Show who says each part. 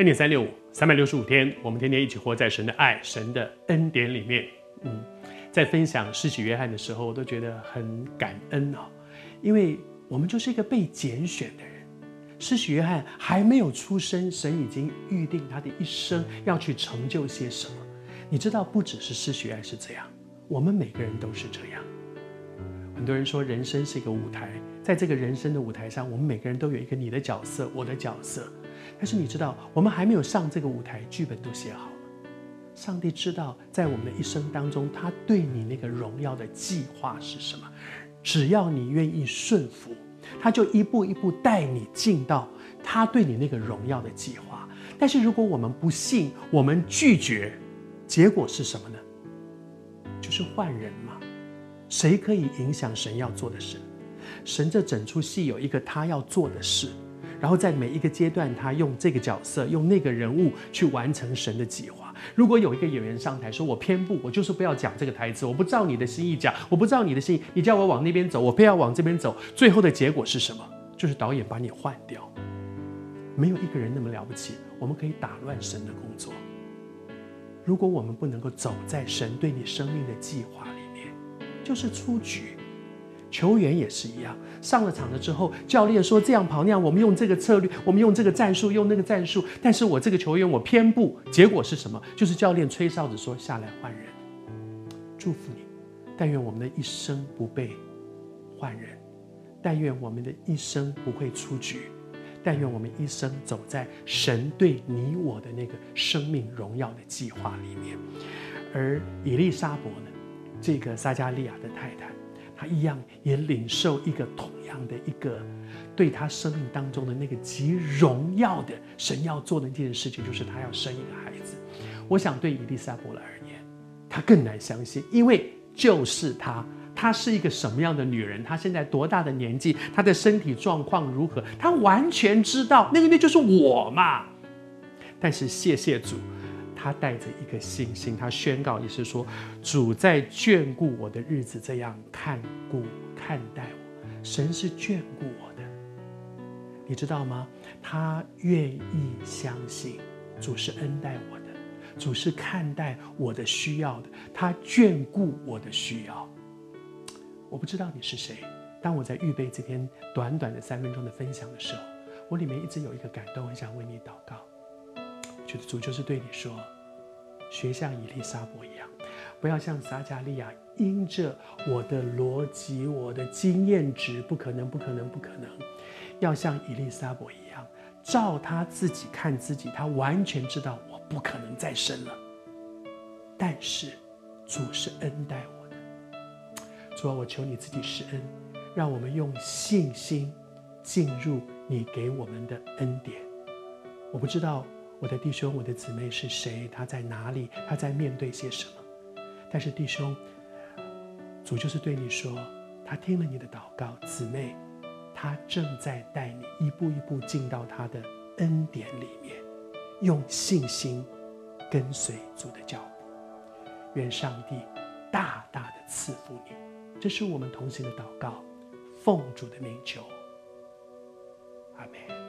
Speaker 1: 恩典三六五，三百六十五天，我们天天一起活在神的爱、神的恩典里面。嗯，在分享施洗约翰的时候，我都觉得很感恩哦，因为我们就是一个被拣选的人。施洗约翰还没有出生，神已经预定他的一生要去成就些什么。你知道，不只是施洗约翰是这样，我们每个人都是这样。很多人说，人生是一个舞台，在这个人生的舞台上，我们每个人都有一个你的角色，我的角色。但是你知道，我们还没有上这个舞台，剧本都写好了。上帝知道，在我们的一生当中，他对你那个荣耀的计划是什么？只要你愿意顺服。他就一步一步带你进到他对你那个荣耀的计划。但是如果我们不信，我们拒绝，结果是什么呢？就是换人嘛。谁可以影响神要做的事？神这整出戏有一个他要做的事，然后在每一个阶段，他用这个角色，用那个人物去完成神的计划。如果有一个演员上台说：“我偏不，我就是不要讲这个台词，我不照你的心意讲，我不照你的心意，你叫我往那边走，我偏要往这边走。”最后的结果是什么？就是导演把你换掉。没有一个人那么了不起，我们可以打乱神的工作。如果我们不能够走在神对你生命的计划里面，就是出局。球员也是一样，上了场了之后，教练说这样跑那样，我们用这个策略，我们用这个战术，用那个战术。但是我这个球员我偏不，结果是什么？就是教练吹哨子说下来换人。祝福你，但愿我们的一生不被换人，但愿我们的一生不会出局，但愿我们一生走在神对你我的那个生命荣耀的计划里面。而以利沙伯呢，这个撒迦利亚的太太。他一样也领受一个同样的一个，对他生命当中的那个极荣耀的神要做的一件事情，就是他要生一个孩子。我想对伊丽莎伯而言，他更难相信，因为就是他，他是一个什么样的女人？她现在多大的年纪？她的身体状况如何？他完全知道，那个那就是我嘛。但是谢谢主。他带着一个信心，他宣告也是说：“主在眷顾我的日子，这样看顾看待我。神是眷顾我的，你知道吗？他愿意相信主是恩待我的，主是看待我的需要的，他眷顾我的需要。我不知道你是谁，当我在预备这篇短短的三分钟的分享的时候，我里面一直有一个感动，很想为你祷告。”主就是对你说，学像以利沙伯一样，不要像撒迦利亚，因着我的逻辑、我的经验值，不可能，不可能，不可能。要像以利沙伯一样，照他自己看自己，他完全知道我不可能再生了。但是主是恩待我的，主啊，我求你自己施恩，让我们用信心进入你给我们的恩典。我不知道。我的弟兄，我的姊妹是谁？他在哪里？他在面对些什么？但是弟兄，主就是对你说，他听了你的祷告，姊妹，他正在带你一步一步进到他的恩典里面，用信心跟随主的脚步。愿上帝大大的赐福你。这是我们同行的祷告，奉主的名求，阿门。